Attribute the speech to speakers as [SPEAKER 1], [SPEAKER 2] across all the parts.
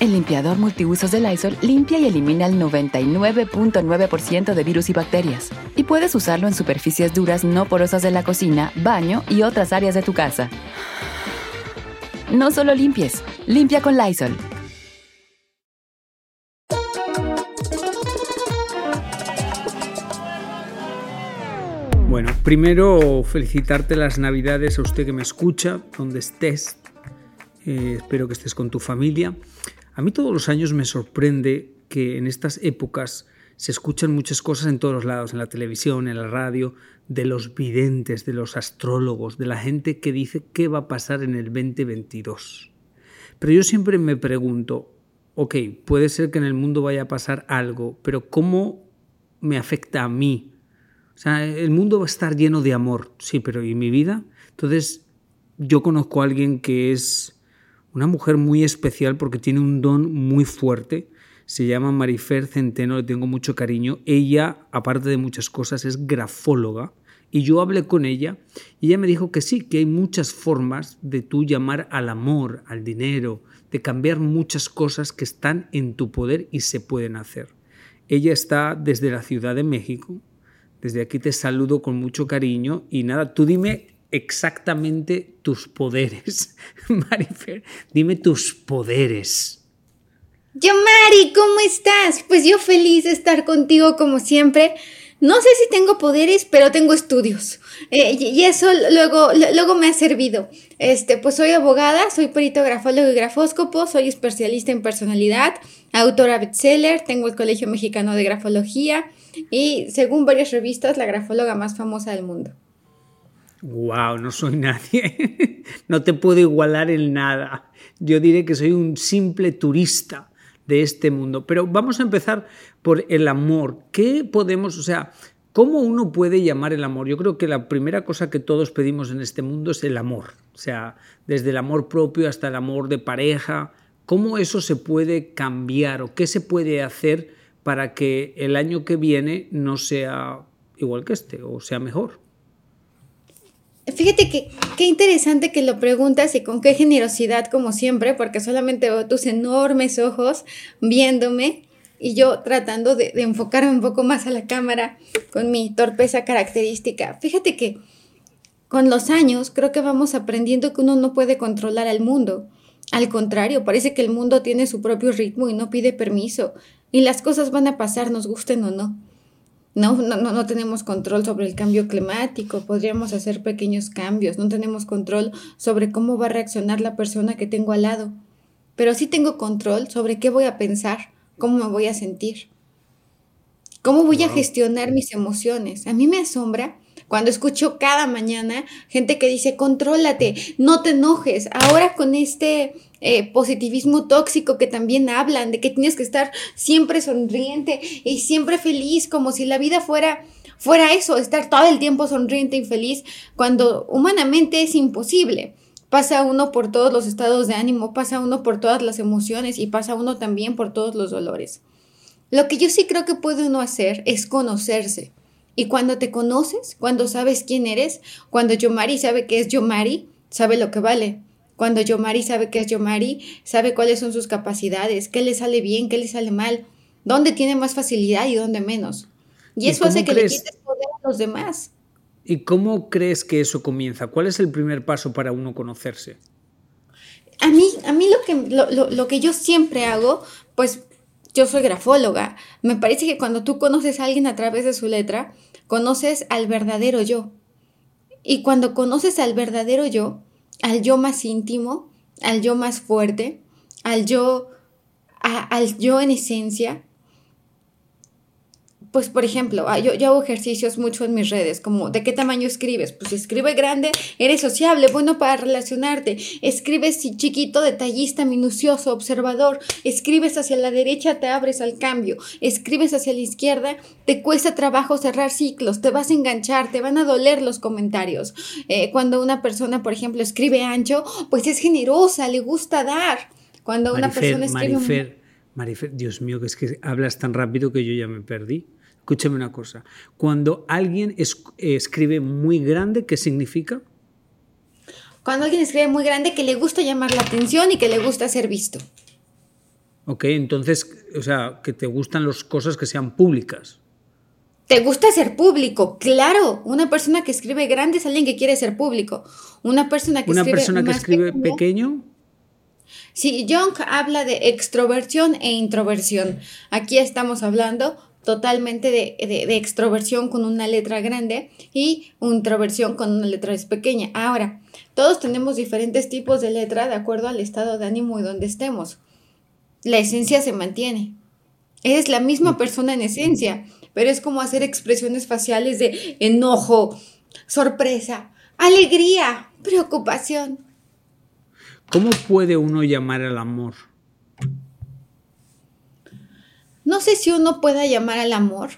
[SPEAKER 1] El limpiador multiusos de Lysol limpia y elimina el 99.9% de virus y bacterias. Y puedes usarlo en superficies duras no porosas de la cocina, baño y otras áreas de tu casa. No solo limpies, limpia con Lysol.
[SPEAKER 2] Bueno, primero felicitarte las navidades a usted que me escucha, donde estés. Eh, espero que estés con tu familia. A mí todos los años me sorprende que en estas épocas se escuchan muchas cosas en todos los lados, en la televisión, en la radio, de los videntes, de los astrólogos, de la gente que dice qué va a pasar en el 2022. Pero yo siempre me pregunto, ok, puede ser que en el mundo vaya a pasar algo, pero ¿cómo me afecta a mí? O sea, el mundo va a estar lleno de amor, sí, pero ¿y mi vida? Entonces, yo conozco a alguien que es una mujer muy especial porque tiene un don muy fuerte. Se llama Marifer Centeno, le tengo mucho cariño. Ella, aparte de muchas cosas, es grafóloga. Y yo hablé con ella y ella me dijo que sí, que hay muchas formas de tú llamar al amor, al dinero, de cambiar muchas cosas que están en tu poder y se pueden hacer. Ella está desde la Ciudad de México. Desde aquí te saludo con mucho cariño y nada, tú dime exactamente tus poderes. Marifer, dime tus poderes.
[SPEAKER 3] Yo, Mari, ¿cómo estás? Pues yo feliz de estar contigo como siempre. No sé si tengo poderes, pero tengo estudios. Eh, y eso luego, luego me ha servido. Este, pues soy abogada, soy perito grafólogo y grafóscopo, soy especialista en personalidad, autora bestseller, tengo el Colegio Mexicano de Grafología y, según varias revistas, la grafóloga más famosa del mundo.
[SPEAKER 2] Wow, no soy nadie. no te puedo igualar en nada. Yo diré que soy un simple turista de este mundo. Pero vamos a empezar por el amor. ¿Qué podemos, o sea, cómo uno puede llamar el amor? Yo creo que la primera cosa que todos pedimos en este mundo es el amor. O sea, desde el amor propio hasta el amor de pareja. ¿Cómo eso se puede cambiar o qué se puede hacer para que el año que viene no sea igual que este o sea mejor?
[SPEAKER 3] Fíjate que qué interesante que lo preguntas y con qué generosidad como siempre, porque solamente veo tus enormes ojos viéndome y yo tratando de, enfocarme un poco más a la cámara con mi torpeza característica. Fíjate que con los años creo que vamos aprendiendo que uno no puede controlar al mundo. Al contrario, parece que el mundo tiene su propio ritmo y no pide permiso, y las cosas van a pasar, nos gusten o no. No, no, no tenemos control sobre el cambio climático, podríamos hacer pequeños cambios, no tenemos control sobre cómo va a reaccionar la persona que tengo al lado, pero sí tengo control sobre qué voy a pensar, cómo me voy a sentir, cómo voy a gestionar mis emociones. A mí me asombra cuando escucho cada mañana gente que dice, contrólate, no te enojes. Ahora con este eh, positivismo tóxico que también hablan, de que tienes que estar siempre sonriente y siempre feliz, como si la vida fuera fuera eso, estar todo el tiempo sonriente y feliz, cuando humanamente es imposible. Pasa uno por todos los estados de ánimo, pasa uno por todas las emociones y pasa uno también por todos los dolores. Lo que yo sí creo que puede uno hacer es conocerse. Y cuando te conoces, cuando sabes quién eres, cuando Yomari sabe que es Yomari, sabe lo que vale. Cuando Yomari sabe que es Yomari, sabe cuáles son sus capacidades, qué le sale bien, qué le sale mal, dónde tiene más facilidad y dónde menos. Y, eso hace que le quites poder a los demás.
[SPEAKER 2] ¿Y cómo crees que eso comienza? ¿Cuál es el primer paso para uno conocerse?
[SPEAKER 3] A mí, a mí lo, que, lo, lo que yo siempre hago, pues yo soy grafóloga. Me parece que cuando tú conoces a alguien a través de su letra, conoces al verdadero yo. Y cuando conoces al verdadero yo, al yo más íntimo, al yo más fuerte, al yo al yo en esencia, pues por ejemplo, ah, yo, yo, hago ejercicios mucho en mis redes, como ¿de qué tamaño escribes? Pues escribe grande, eres sociable, bueno para relacionarte. Escribes chiquito, detallista, minucioso, observador. Escribes hacia la derecha, te abres al cambio. Escribes hacia la izquierda, te cuesta trabajo cerrar ciclos, te vas a enganchar, te van a doler los comentarios. Eh, cuando una persona, por ejemplo, escribe ancho, pues es generosa, le gusta dar. Cuando una persona escribe...
[SPEAKER 2] Marifer, Marifer, Dios mío, que es que hablas tan rápido que yo ya me perdí. Escúchame una cosa. Cuando alguien escribe muy grande, ¿qué significa?
[SPEAKER 3] Cuando alguien escribe muy grande, que le gusta llamar la atención y que le gusta ser visto.
[SPEAKER 2] Ok, entonces, o sea, que te gustan las cosas que sean públicas.
[SPEAKER 3] ¿Te gusta ser público? Claro, una persona que escribe grande es alguien que quiere ser público. Una persona que
[SPEAKER 2] ¿Una
[SPEAKER 3] escribe
[SPEAKER 2] persona que escribe pequeño?
[SPEAKER 3] Sí, Jung habla de extroversión e introversión. Aquí estamos hablando totalmente de, extroversión con una letra grande y introversión con una letra pequeña. Ahora, todos tenemos diferentes tipos de letra de acuerdo al estado de ánimo y donde estemos. La esencia se mantiene. Es la misma persona en esencia, pero es como hacer expresiones faciales de enojo, sorpresa, alegría, preocupación.
[SPEAKER 2] ¿Cómo puede uno llamar al amor?
[SPEAKER 3] No sé si uno pueda llamar al amor.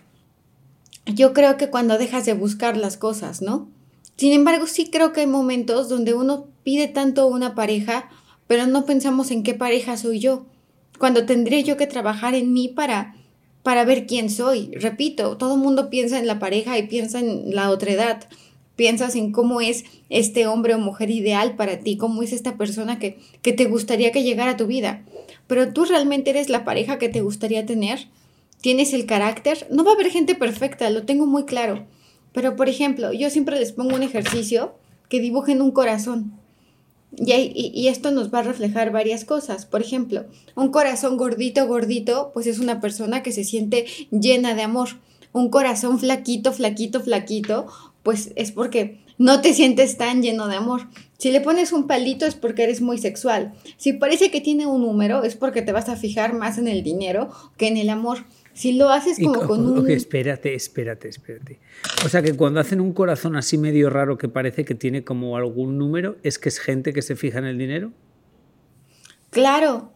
[SPEAKER 3] Yo creo que cuando dejas de buscar las cosas, ¿no? Sin embargo, sí creo que hay momentos donde uno pide tanto una pareja, pero no pensamos en qué pareja soy yo. Cuando tendré yo que trabajar en mí para para ver quién soy. Repito, todo el mundo piensa en la pareja y piensa en la otra edad. Piensas en cómo es este hombre o mujer ideal para ti, cómo es esta persona que, que te gustaría que llegara a tu vida pero tú realmente eres la pareja que te gustaría tener, tienes el carácter, no va a haber gente perfecta, lo tengo muy claro, pero por ejemplo, yo siempre les pongo un ejercicio que dibujen un corazón. Y, y, esto nos va a reflejar varias cosas. Por ejemplo, un corazón gordito, gordito, pues es una persona que se siente llena de amor. Un corazón flaquito, flaquito, flaquito, pues es porque no te sientes tan lleno de amor. Si le pones un palito es porque eres muy sexual. Si parece que tiene un número es porque te vas a fijar más en el dinero que en el amor. Si lo haces como con un...
[SPEAKER 2] espérate, espérate, espérate. O sea que cuando hacen un corazón así medio raro que parece que tiene como algún número, ¿es que es gente que se fija en el dinero?
[SPEAKER 3] Claro.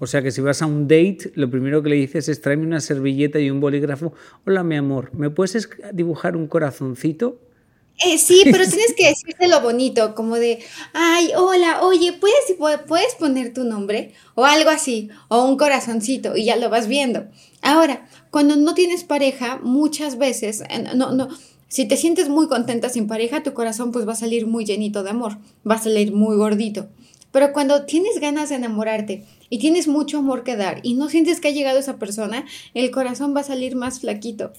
[SPEAKER 2] O sea que si vas a un date, lo primero que le dices es tráeme una servilleta y un bolígrafo. Hola, mi amor, ¿me puedes dibujar un corazoncito?
[SPEAKER 3] Eh, sí, pero tienes que decirte lo bonito, como de, ay, hola, oye, ¿puedes, ¿puedes poner tu nombre? O algo así, o un corazoncito, y ya lo vas viendo. Ahora, cuando no tienes pareja, muchas veces, no, no, si te sientes muy contenta sin pareja, tu corazón pues va a salir muy llenito de amor, va a salir muy gordito. Pero cuando tienes ganas de enamorarte y tienes mucho amor que dar y no sientes que ha llegado esa persona, el corazón va a salir más flaquito.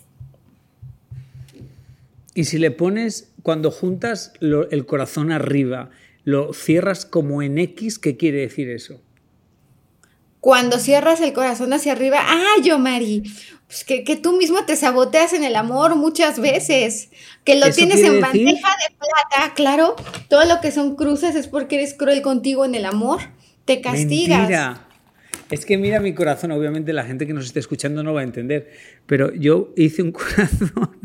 [SPEAKER 2] Y si le pones, cuando juntas el corazón arriba, lo cierras como en X, ¿qué quiere decir eso?
[SPEAKER 3] Cuando cierras el corazón hacia arriba, ¡ah, yo, Mari! Pues que, tú mismo te saboteas en el amor muchas veces, que lo tienes en bandeja de plata, claro, todo lo que son cruces es porque eres cruel contigo en el amor, te castigas.
[SPEAKER 2] Mentira. Es que mira mi corazón, obviamente la gente que nos esté escuchando no va a entender, pero yo hice un corazón.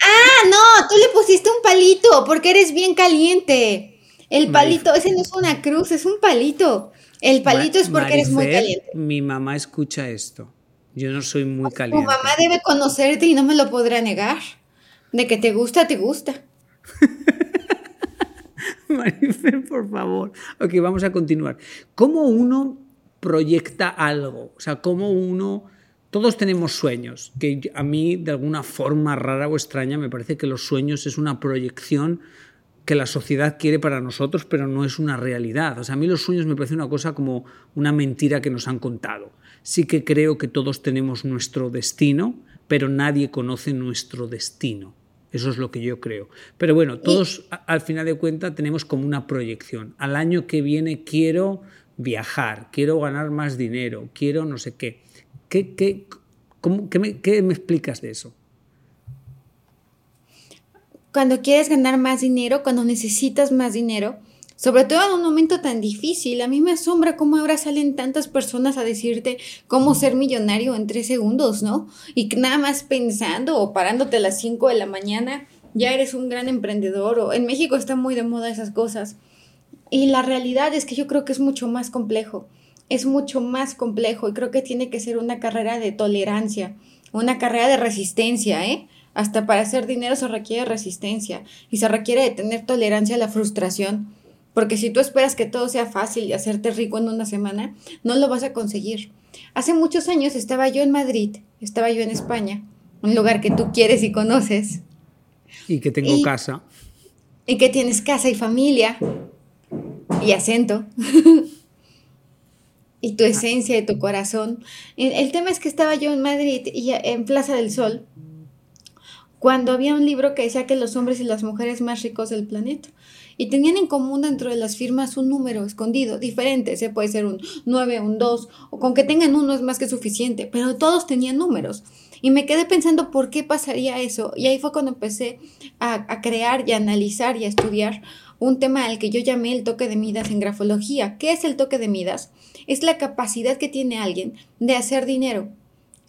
[SPEAKER 3] Ah, no, tú le pusiste un palito porque eres bien caliente. El palito, ese no es una cruz, es un palito. El palito es porque eres muy caliente.
[SPEAKER 2] Mi mamá escucha esto. Yo no soy muy caliente.
[SPEAKER 3] Tu mamá debe conocerte y no me lo podrá negar. De que te gusta, te gusta.
[SPEAKER 2] Marifer, por favor. Ok, vamos a continuar. ¿Cómo uno proyecta algo? O sea, ¿cómo uno... Todos tenemos sueños, que a mí de alguna forma rara o extraña me parece que los sueños es una proyección que la sociedad quiere para nosotros, pero no es una realidad. O sea, a mí los sueños me parece una cosa como una mentira que nos han contado sí que creo que todos tenemos nuestro destino, pero nadie conoce nuestro destino. Eso es lo que yo creo. Pero bueno, todos al final de cuentas tenemos como una proyección. Al año que viene quiero viajar, quiero ganar más dinero, quiero no sé qué. ¿Qué, qué, me, qué me explicas de eso?
[SPEAKER 3] Cuando quieres ganar más dinero, cuando necesitas más dinero, sobre todo en un momento tan difícil. A mí me asombra cómo ahora salen tantas personas a decirte cómo ser millonario en tres segundos, ¿no? Y nada más pensando o parándote a las cinco de la mañana, ya eres un gran emprendedor. O en México está muy de moda esas cosas. Y la realidad es que yo creo que es mucho más complejo. Es mucho más complejo y creo que tiene que ser una carrera de tolerancia, una carrera de resistencia, ¿eh? Hasta para hacer dinero se requiere resistencia y se requiere de tener tolerancia a la frustración porque si tú esperas que todo sea fácil y hacerte rico en una semana, no lo vas a conseguir. Hace muchos años estaba yo en Madrid, estaba yo en España, un lugar que tú quieres y conoces.
[SPEAKER 2] Y que tengo casa.
[SPEAKER 3] Y que tienes casa y familia y acento. y tu esencia y tu corazón. El tema es que estaba yo en Madrid y en Plaza del Sol cuando había un libro que decía que los hombres y las mujeres más ricos del planeta y tenían en común dentro de las firmas un número escondido, diferente, se puede ser un 9, un 2, o con que tengan uno es más que suficiente, pero todos tenían números. Y me quedé pensando por qué pasaría eso. Y ahí fue cuando empecé a, a crear y a analizar y a estudiar un tema al que yo llamé el toque de Midas en grafología. ¿Qué es el toque de Midas? Es la capacidad que tiene alguien de hacer dinero.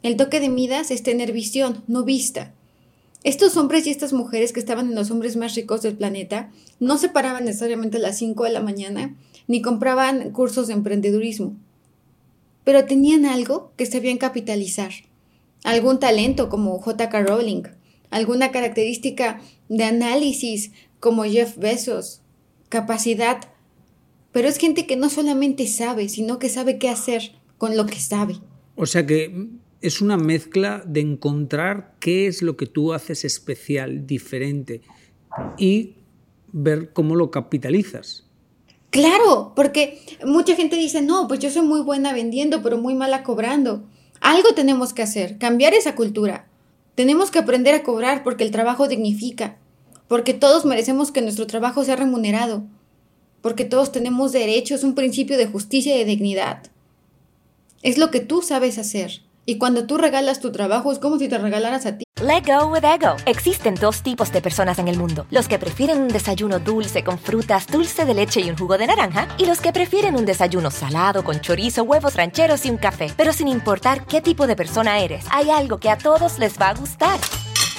[SPEAKER 3] El toque de Midas es tener visión, no vista. Estos hombres y estas mujeres que estaban en los hombres más ricos del planeta no se paraban necesariamente a las 5 de la mañana ni compraban cursos de emprendedurismo, pero tenían algo que sabían capitalizar, algún talento como J.K. Rowling, alguna característica de análisis como Jeff Bezos, capacidad, pero es gente que no solamente sabe, sino que sabe qué hacer con lo que sabe.
[SPEAKER 2] O sea que es una mezcla de encontrar qué es lo que tú haces especial, diferente y ver cómo lo capitalizas.
[SPEAKER 3] Claro, porque mucha gente dice, no, pues yo soy muy buena vendiendo, pero muy mala cobrando. Algo tenemos que hacer, cambiar esa cultura. Tenemos que aprender a cobrar porque el trabajo dignifica, porque todos merecemos que nuestro trabajo sea remunerado, porque todos tenemos derechos, un principio de justicia y de dignidad. Es lo que tú sabes hacer. Y cuando tú regalas tu trabajo es como si te regalaras a ti.
[SPEAKER 4] Let go with ego. Existen dos tipos de personas en el mundo: los que prefieren un desayuno dulce con frutas, dulce de leche y un jugo de naranja, y los que prefieren un desayuno salado con chorizo, huevos rancheros y un café. Pero sin importar qué tipo de persona eres, hay algo que a todos les va a gustar.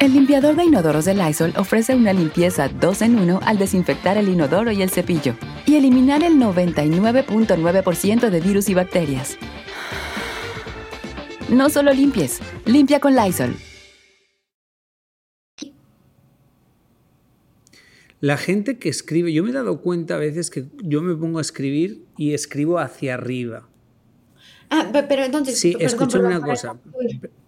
[SPEAKER 1] El limpiador de inodoros de Lysol ofrece una limpieza 2 en 1 al desinfectar el inodoro y el cepillo y eliminar el 99.9% de virus y bacterias. No solo limpies, limpia con Lysol.
[SPEAKER 2] La gente que escribe, yo me he dado cuenta a veces que yo me pongo a escribir y escribo hacia arriba.
[SPEAKER 3] Ah, pero entonces...
[SPEAKER 2] Sí, escúchame una cosa.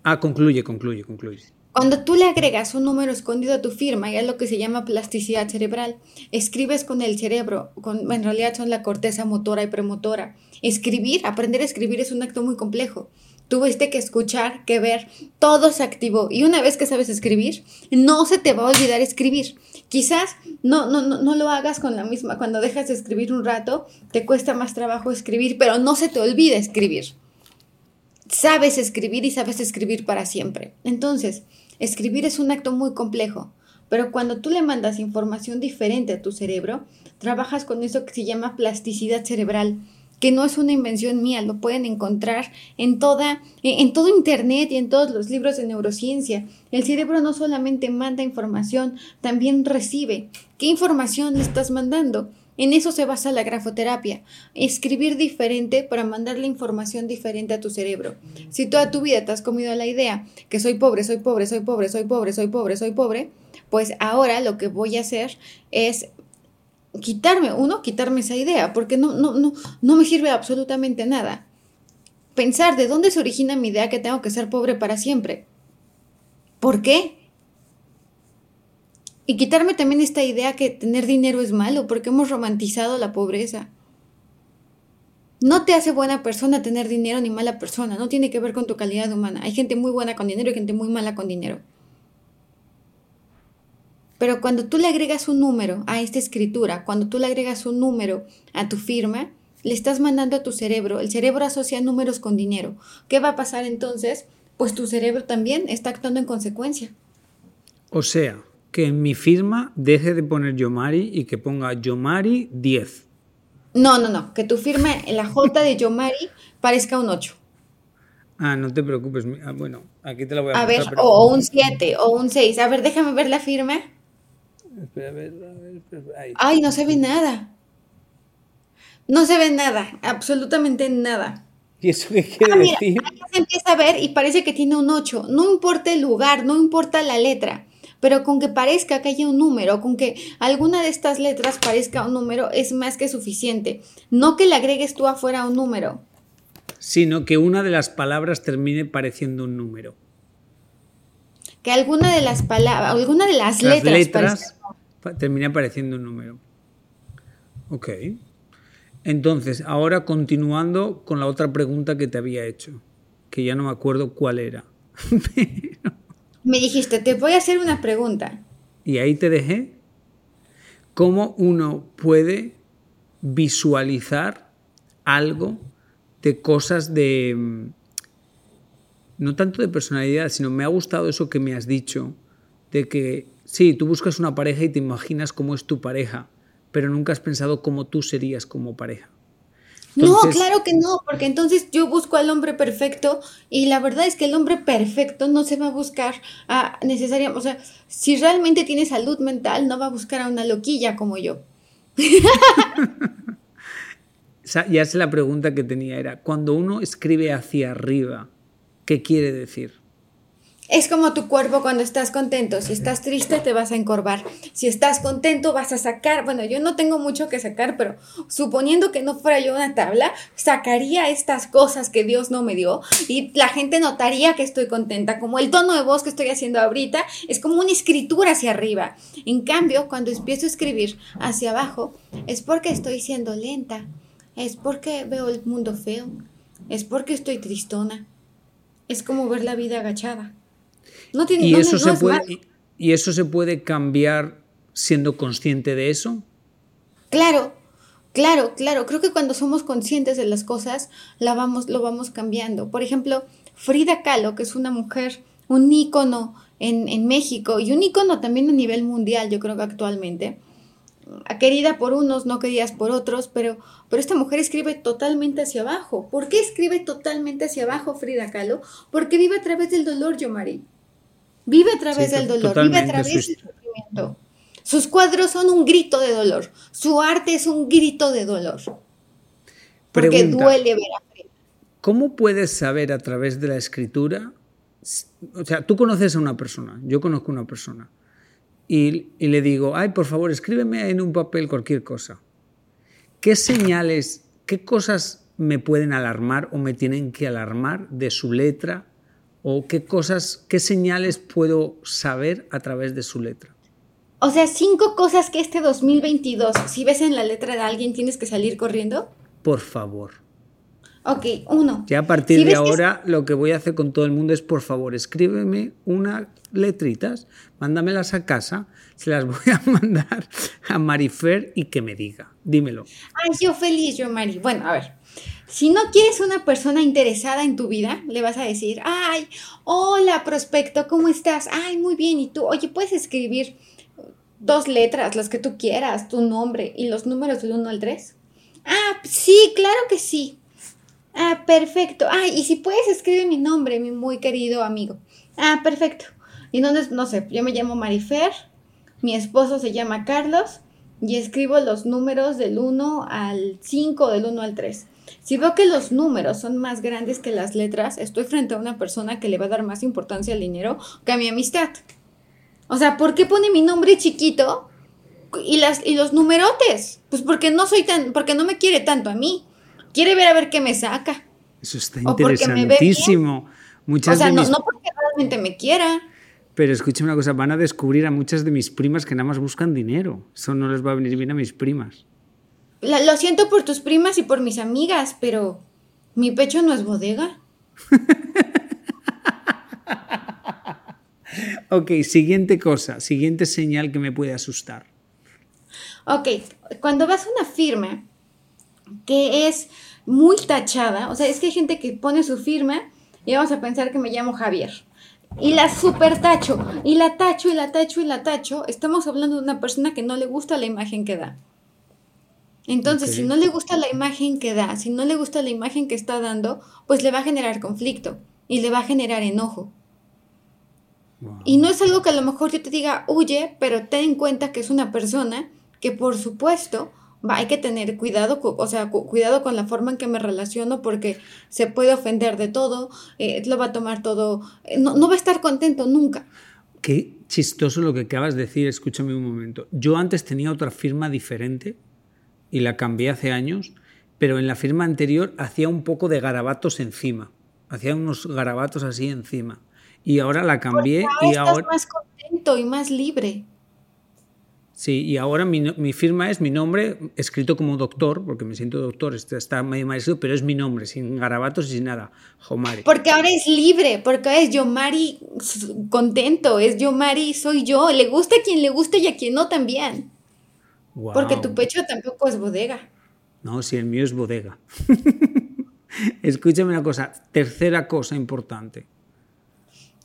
[SPEAKER 2] Ah, concluye, concluye, concluye.
[SPEAKER 3] Cuando tú le agregas un número escondido a tu firma, ya es lo que se llama plasticidad cerebral. Escribes con el cerebro, con, en realidad son la corteza motora y premotora. Escribir, aprender a escribir es un acto muy complejo. Tuviste que escuchar, que ver, todo se activó. Y una vez que sabes escribir, no se te va a olvidar escribir. Quizás no, no, no, no lo hagas con la misma. Cuando dejas de escribir un rato, te cuesta más trabajo escribir, pero no se te olvida escribir sabes escribir y sabes escribir para siempre. Entonces, escribir es un acto muy complejo, pero cuando tú le mandas información diferente a tu cerebro, trabajas con eso que se llama plasticidad cerebral, que no es una invención mía, lo pueden encontrar en toda en todo internet y en todos los libros de neurociencia. El cerebro no solamente manda información, también recibe. ¿Qué información le estás mandando? En eso se basa la grafoterapia, escribir diferente para mandarle información diferente a tu cerebro. Si toda tu vida te has comido la idea que soy pobre, soy pobre, soy pobre, soy pobre, soy pobre, soy pobre, pues ahora lo que voy a hacer es quitarme, uno, quitarme esa idea, porque no, no, no, no me sirve absolutamente nada. Pensar de dónde se origina mi idea que tengo que ser pobre para siempre. ¿Por qué? Y quitarme también esta idea que tener dinero es malo, porque hemos romantizado la pobreza. No te hace buena persona tener dinero ni mala persona, no tiene que ver con tu calidad humana. Hay gente muy buena con dinero y gente muy mala con dinero. Pero cuando tú le agregas un número a esta escritura, cuando tú le agregas un número a tu firma, le estás mandando a tu cerebro. El cerebro asocia números con dinero. ¿Qué va a pasar entonces? Pues tu cerebro también está actuando en consecuencia.
[SPEAKER 2] O sea, que en mi firma deje de poner Yomari y que ponga Yomari 10.
[SPEAKER 3] No, no, no. Que tu firma, en la J de Yomari, parezca un 8.
[SPEAKER 2] Ah, no te preocupes. Ah, bueno, aquí te la voy a
[SPEAKER 3] A ver, o, un 7 o un 6. A ver, déjame ver la firma.
[SPEAKER 2] Espera, a ver, a ver, ahí.
[SPEAKER 3] Ay, no se ve nada. No se ve nada, absolutamente nada.
[SPEAKER 2] ¿Y eso qué quiere
[SPEAKER 3] Ah, mira,
[SPEAKER 2] decir?
[SPEAKER 3] ahí se empieza a ver y parece que tiene un 8. No importa el lugar, no importa la letra, pero con que parezca que haya un número, con que alguna de estas letras parezca un número, es más que suficiente. No que le agregues tú afuera un número.
[SPEAKER 2] Sino que una de las palabras termine pareciendo un número.
[SPEAKER 3] Que alguna de las palabras, alguna de las,
[SPEAKER 2] Las
[SPEAKER 3] letras,
[SPEAKER 2] letras
[SPEAKER 3] parezca-
[SPEAKER 2] termine apareciendo un número. Ok. Entonces, ahora continuando con la otra pregunta que te había hecho, que ya no me acuerdo cuál era.
[SPEAKER 3] Me dijiste, te voy a hacer una pregunta.
[SPEAKER 2] Y ahí te dejé cómo uno puede visualizar algo de cosas de... mm, No tanto de personalidad, sino me ha gustado eso que me has dicho, de que sí, tú buscas una pareja y te imaginas cómo es tu pareja, pero nunca has pensado cómo tú serías como pareja.
[SPEAKER 3] No, claro que no, porque entonces yo busco al hombre perfecto y la verdad es que el hombre perfecto no se va a buscar a necesariamente, o sea, si realmente tiene salud mental, no va a buscar a una loquilla como yo.
[SPEAKER 2] Ya sé la pregunta que tenía, era, cuando uno escribe hacia arriba, ¿qué quiere decir?
[SPEAKER 3] Es como tu cuerpo cuando estás contento. Si estás triste, te vas a encorvar. Si estás contento, vas a sacar. Bueno, yo no tengo mucho que sacar, pero suponiendo que no fuera yo una tabla, sacaría estas cosas que Dios no me dio y la gente notaría que estoy contenta. Como el tono de voz que estoy haciendo ahorita es como una escritura hacia arriba. En cambio, cuando empiezo a escribir hacia abajo, es porque estoy siendo lenta. Es porque veo el mundo feo. Es porque estoy tristona. Es como ver la vida agachada. No tiene
[SPEAKER 2] ¿Y
[SPEAKER 3] no,
[SPEAKER 2] eso,
[SPEAKER 3] no
[SPEAKER 2] se
[SPEAKER 3] es
[SPEAKER 2] puede,
[SPEAKER 3] malo.
[SPEAKER 2] y- ¿Y eso se puede cambiar siendo consciente de eso?
[SPEAKER 3] Claro, claro, claro. Creo que cuando somos conscientes de las cosas, la vamos, lo vamos cambiando. Por ejemplo, Frida Kahlo, que es una mujer, un ícono en, en México y un ícono también a nivel mundial, yo creo que actualmente. Querida por unos, no queridas por otros, pero, pero esta mujer escribe totalmente hacia abajo. ¿Por qué escribe totalmente hacia abajo Frida Kahlo? Porque vive a través del dolor, Yomari. Vive a través
[SPEAKER 2] Sí,
[SPEAKER 3] del dolor, vive a través
[SPEAKER 2] su
[SPEAKER 3] del sufrimiento. Sus cuadros son un grito de dolor. Su arte es un grito de dolor. Porque
[SPEAKER 2] Pregunta.
[SPEAKER 3] duele ver a Frida.
[SPEAKER 2] ¿Cómo puedes saber a través de la escritura? O sea, tú conoces a una persona, yo conozco a una persona, y, y le digo, ay, por favor, escríbeme en un papel cualquier cosa. ¿Qué señales, qué cosas me pueden alarmar o me tienen que alarmar de su letra? ¿O qué cosas, qué señales puedo saber a través de su letra?
[SPEAKER 3] O sea, cinco cosas que este 2022, si ves en la letra de alguien, tienes que salir corriendo.
[SPEAKER 2] Por favor.
[SPEAKER 3] Ok, uno.
[SPEAKER 2] Ya a partir
[SPEAKER 3] Si
[SPEAKER 2] de
[SPEAKER 3] que
[SPEAKER 2] ahora lo que voy a hacer con todo el mundo es, por favor, escríbeme unas letritas, mándamelas a casa, se las voy a mandar a Marifer y que me diga. Dímelo.
[SPEAKER 3] Ay, yo feliz, yo Mari. Bueno, a ver. Si no quieres una persona interesada en tu vida, le vas a decir, ay, hola, prospecto, ¿cómo estás? Ay, muy bien. ¿Y tú? Oye, puedes escribir dos letras, las que tú quieras, tu nombre y los números del 1 al 3. Ah, sí, claro que sí. Ah, perfecto. Ah, y si puedes, escribe mi nombre, mi muy querido amigo. Ah, perfecto. Y entonces, no sé, yo me llamo Marifer, mi esposo se llama Carlos y escribo los números del 1 al 5, del 1 al 3. Si veo que los números son más grandes que las letras, estoy frente a una persona que le va a dar más importancia al dinero que a mi amistad. O sea, ¿por qué pone mi nombre chiquito y, las, y los numerotes? Pues porque no soy tan, porque no me quiere tanto a mí. Quiere ver a ver qué me saca.
[SPEAKER 2] Eso está interesantísimo. Muchas
[SPEAKER 3] O sea, no,
[SPEAKER 2] mis-
[SPEAKER 3] no porque realmente me quiera.
[SPEAKER 2] Pero escucha una cosa, van a descubrir a muchas de mis primas que nada más buscan dinero. Eso no les va a venir bien a mis primas.
[SPEAKER 3] Lo siento por tus primas y por mis amigas, pero mi pecho no es bodega.
[SPEAKER 2] ok, siguiente cosa, siguiente señal que me puede asustar.
[SPEAKER 3] Ok, cuando vas a una firma que es muy tachada, o sea, es que hay gente que pone su firma y vamos a pensar que me llamo Javier. Y la super tacho, y la tacho, y la tacho, y la tacho. Estamos hablando de una persona que no le gusta la imagen que da. Entonces, si no le gusta la imagen que da, si no le gusta la imagen que está dando, pues le va a generar conflicto y le va a generar enojo. Y no es algo que a lo mejor yo te diga, huye, pero ten en cuenta que es una persona que por supuesto va, hay que tener cuidado, o sea, cuidado con la forma en que me relaciono porque se puede ofender de todo, eh, lo va a tomar todo, eh, no, no va a estar contento nunca.
[SPEAKER 2] Qué chistoso lo que acabas de decir, escúchame un momento. Yo antes tenía otra firma diferente y la cambié hace años, pero en la firma anterior hacía un poco de garabatos encima. Hacía unos garabatos así encima. Y ahora la cambié y ahora...
[SPEAKER 3] más contento y más libre.
[SPEAKER 2] Sí, y ahora mi, firma es mi nombre, escrito como doctor, porque me siento doctor, está, está medio maestro, pero es mi nombre, sin garabatos y sin nada, Jomari.
[SPEAKER 3] Porque ahora es libre, porque ahora es Yomari contento, es Yomari, soy yo, le gusta a quien le gusta y a quien no también. Porque tu pecho tampoco es bodega.
[SPEAKER 2] No, si el mío es bodega. Escúchame una cosa, tercera cosa importante.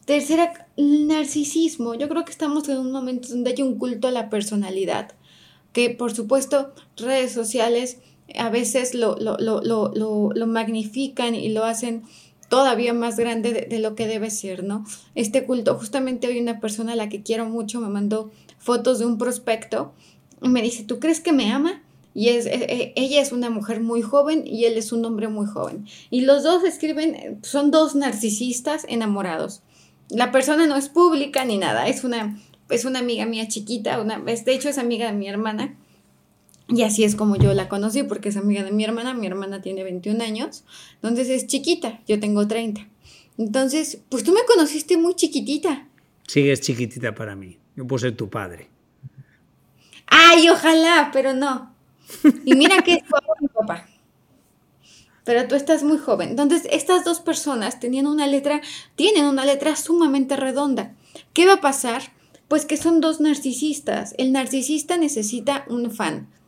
[SPEAKER 3] Tercera, narcisismo. Yo creo que estamos en un momento donde hay un culto a la personalidad, que por supuesto redes sociales a veces lo, lo, magnifican y lo hacen todavía más grande de, de, lo que debe ser, ¿no? Este culto, justamente hoy una persona a la que quiero mucho me mandó fotos de un prospecto me dice, ¿tú crees que me ama? Y es, e, e, ella es una mujer muy joven y él es un hombre muy joven. Y los dos escriben, son dos narcisistas enamorados. La persona no es pública ni nada, es una, es una amiga mía chiquita, una, de hecho es amiga de mi hermana. Y así es como yo la conocí, porque es amiga de mi hermana, mi hermana tiene 21 años, entonces es chiquita, yo tengo 30. Entonces, pues tú me conociste muy chiquitita.
[SPEAKER 2] Sí, es chiquitita para mí, yo puedo ser tu padre.
[SPEAKER 3] Ay, ojalá, pero no. Y mira que es mi papá. Pero tú estás muy joven. Entonces, estas dos personas tenían una letra, tienen una letra sumamente redonda. ¿Qué va a pasar? Pues que son dos narcisistas. El narcisista necesita un fan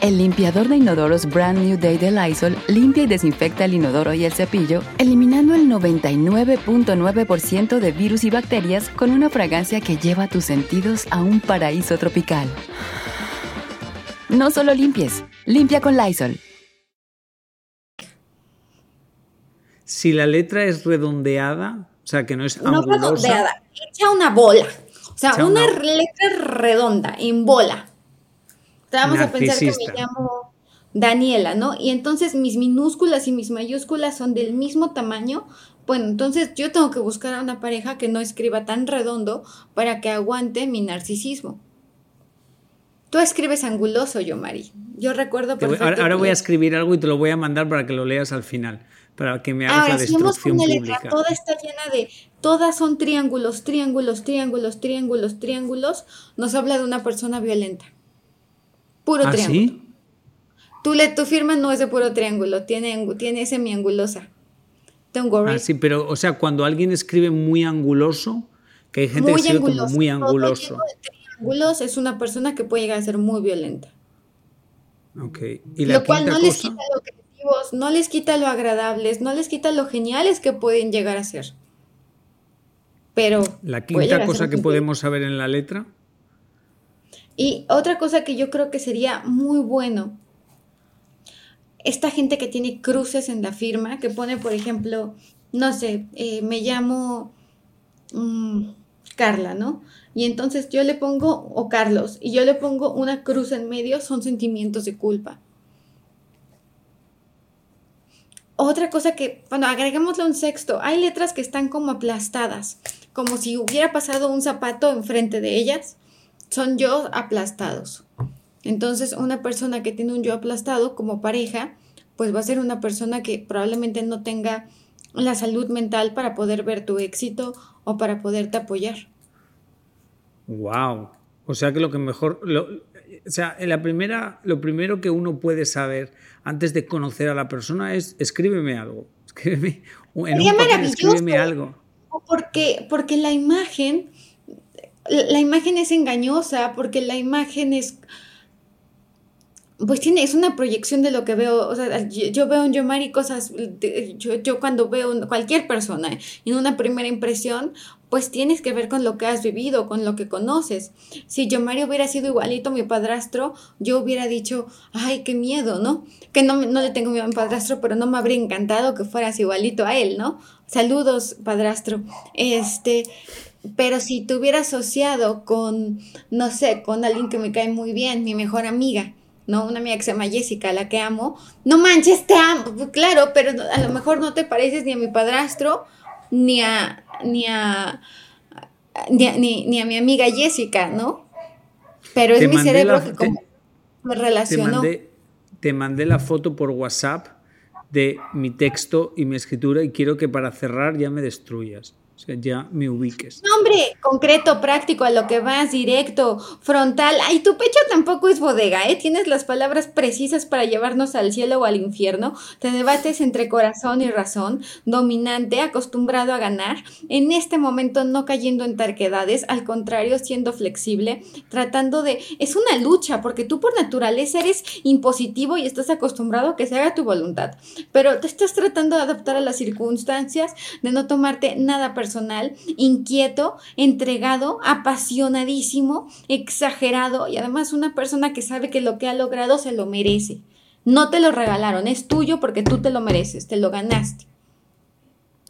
[SPEAKER 1] El limpiador de inodoros Brand New Day de Lysol limpia y desinfecta el inodoro y el cepillo, eliminando el 99.9% de virus y bacterias con una fragancia que lleva tus sentidos a un paraíso tropical. No solo limpies, limpia con Lysol.
[SPEAKER 2] Si la letra es redondeada, o sea, que no es
[SPEAKER 3] angulosa. No redondeada, echa una bola. O sea, una letra redonda, en bola vamos a pensar que me llamo Daniela, ¿no? Y entonces mis minúsculas y mis mayúsculas son del mismo tamaño. Bueno, entonces yo tengo que buscar a una pareja que no escriba tan redondo para que aguante mi narcisismo. Tú escribes anguloso, yo, Mari. Yo recuerdo
[SPEAKER 2] perfectamente. Ahora voy a escribir algo y te lo voy a mandar para que lo leas al final, para que me hagas la destrucción una letra,
[SPEAKER 3] toda está llena de, todas son triángulos, triángulos, triángulos, triángulos, triángulos. Nos habla de una persona violenta. Puro ¿Ah, triángulo. ¿sí? le, tu firma no es de puro triángulo, tiene, tiene semiangulosa. Tengo
[SPEAKER 2] Ah, sí, pero, o sea, cuando alguien escribe muy anguloso, que hay gente que escribe como muy anguloso.
[SPEAKER 3] Triángulos es una persona que puede llegar a ser muy violenta.
[SPEAKER 2] Ok.
[SPEAKER 3] ¿Y la lo cual no les quita lo creativos, no les quita lo agradables, no les quita lo geniales que pueden llegar a ser. Pero.
[SPEAKER 2] La quinta cosa que podemos saber en la letra.
[SPEAKER 3] Y otra cosa que yo creo que sería muy bueno esta gente que tiene cruces en la firma, que pone, por ejemplo, no sé, eh, me llamo mm, Carla, ¿no? Y entonces yo le pongo, o Carlos, y yo le pongo una cruz en medio, son sentimientos de culpa. Otra cosa que, bueno, agregámosle un sexto, hay letras que están como aplastadas, como si hubiera pasado un zapato enfrente de ellas, son yo aplastados. Entonces, una persona que tiene un yo aplastado como pareja, pues va a ser una persona que probablemente no tenga la salud mental para poder ver tu éxito o para poderte apoyar.
[SPEAKER 2] Wow. O sea que lo que mejor, o sea, la primera, lo primero que uno puede saber antes de conocer a la persona es escríbeme algo. Escríbeme, en un papel, escríbeme algo.
[SPEAKER 3] Porque, porque la imagen, la imagen es engañosa, porque la imagen es pues tiene, es una proyección de lo que veo, o sea, yo, veo en Yomari cosas, yo, yo, cuando veo cualquier persona en una primera impresión, pues tienes que ver con lo que has vivido, con lo que conoces. Si Yomari hubiera sido igualito a mi padrastro, yo hubiera dicho, ay, qué miedo, ¿no? Que no, no le tengo miedo a mi padrastro, pero no me habría encantado que fueras igualito a él, ¿no? Saludos, padrastro. Este, pero si te hubiera asociado con, no sé, con alguien que me cae muy bien, mi mejor amiga, ¿no? Una amiga que se llama Jessica, la que amo. No manches, te amo. Claro, pero a lo mejor no te pareces ni a mi padrastro, ni a, ni a, ni a, mi amiga Jessica, ¿no? Pero es mi cerebro que como me relacionó.
[SPEAKER 2] te mandé la foto por WhatsApp de mi texto y mi escritura y quiero que para cerrar ya me destruyas ya me ubiques.
[SPEAKER 3] Concreto, práctico, a lo que vas, directo, frontal. Ay, tu pecho tampoco es bodega, ¿eh? Tienes las palabras precisas para llevarnos al cielo o al infierno. Te debates entre corazón y razón, dominante, acostumbrado a ganar. En este momento no cayendo en tarquedades, al contrario, siendo flexible, tratando de... Es una lucha, porque tú por naturaleza eres impositivo y estás acostumbrado a que se haga tu voluntad. Pero te estás tratando de adaptar a las circunstancias, de no tomarte nada personal personal, inquieto, entregado, apasionadísimo, exagerado y además una persona que sabe que lo que ha logrado se lo merece. No te lo regalaron, es tuyo porque tú te lo mereces, te lo ganaste.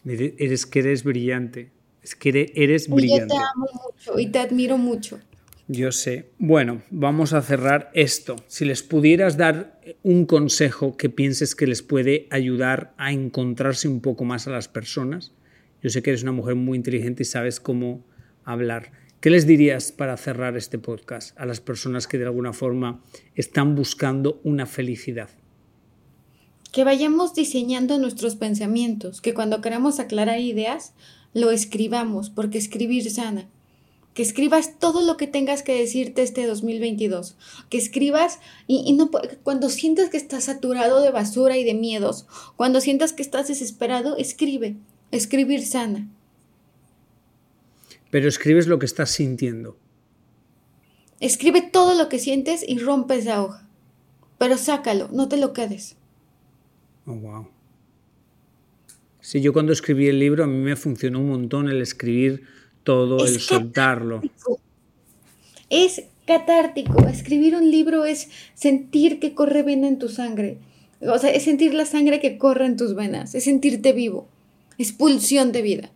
[SPEAKER 2] Eres que eres brillante, es que eres brillante.
[SPEAKER 3] Y yo te amo mucho y te admiro mucho.
[SPEAKER 2] Yo sé. Bueno, vamos a cerrar esto. Si les pudieras dar un consejo que pienses que les puede ayudar a encontrarse un poco más a las personas, yo sé que eres una mujer muy inteligente y sabes cómo hablar. ¿Qué les dirías para cerrar este podcast a las personas que de alguna forma están buscando una felicidad?
[SPEAKER 3] Que vayamos diseñando nuestros pensamientos, que cuando queramos aclarar ideas, lo escribamos, porque escribir sana. Que escribas todo lo que tengas que decirte este 2022. Que escribas y, cuando sientas que estás saturado de basura y de miedos, cuando sientas que estás desesperado, escribe Escribir sana.
[SPEAKER 2] Pero escribes lo que estás sintiendo.
[SPEAKER 3] Escribe todo lo que sientes y rompe esa hoja. Pero sácalo, no te lo quedes.
[SPEAKER 2] Oh, wow. Sí, yo cuando escribí el libro a mí me funcionó un montón el escribir todo, el soltarlo.
[SPEAKER 3] Es catártico. Escribir un libro es sentir que corre bien en tu sangre. O sea, es sentir la sangre que corre en tus venas, es sentirte vivo expulsión de vida.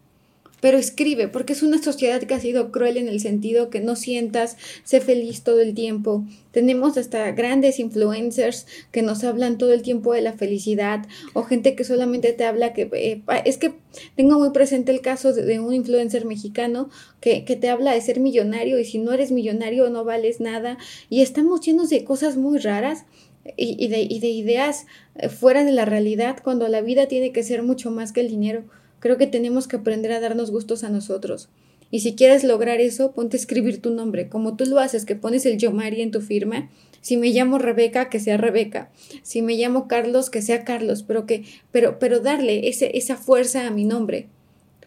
[SPEAKER 3] Pero escribe, porque es una sociedad que ha sido cruel en el sentido que no sientas, sé feliz todo el tiempo. Tenemos hasta grandes influencers que nos hablan todo el tiempo de la felicidad o gente que solamente te habla que... Eh, es que tengo muy presente el caso de, un influencer mexicano que, que, te habla de ser millonario y si no eres millonario no vales nada. Y estamos llenos de cosas muy raras y, de, y de ideas eh, fuera de la realidad cuando la vida tiene que ser mucho más que el dinero. Creo que tenemos que aprender a darnos gustos a nosotros. Y si quieres lograr eso, ponte a escribir tu nombre, como tú lo haces, que pones el Yomari en tu firma. Si me llamo Rebeca, que sea Rebeca. Si me llamo Carlos, que sea Carlos, pero que, pero, pero darle ese, esa fuerza a mi nombre,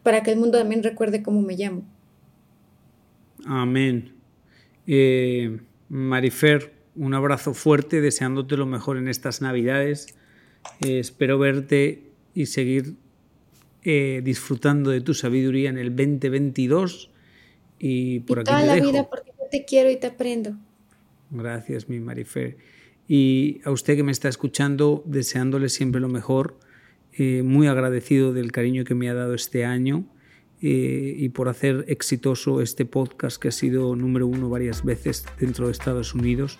[SPEAKER 3] para que el mundo también recuerde cómo me llamo.
[SPEAKER 2] Amén. Eh, Marifer, un abrazo fuerte, deseándote lo mejor en estas Navidades. Eh, espero verte y seguir eh, disfrutando de tu sabiduría en el 2022. Y por aquí
[SPEAKER 3] toda la vida porque yo te quiero y te aprendo.
[SPEAKER 2] Gracias, mi Marifer. Y a usted que me está escuchando, deseándole siempre lo mejor, eh, muy agradecido del cariño que me ha dado este año eh, y por hacer exitoso este podcast que ha sido número uno varias veces dentro de Estados Unidos.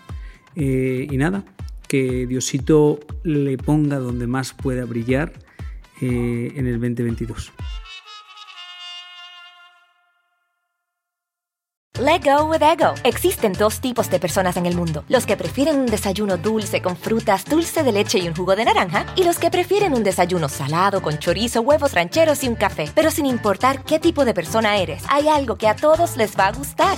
[SPEAKER 2] Eh, y nada, que Diosito le ponga donde más pueda brillar en el 2022.
[SPEAKER 4] Let go with ego. Existen dos tipos de personas en el mundo: los que prefieren un desayuno dulce con frutas, dulce de leche y un jugo de naranja, y los que prefieren un desayuno salado con chorizo, huevos rancheros y un café. Pero sin importar qué tipo de persona eres, hay algo que a todos les va a gustar.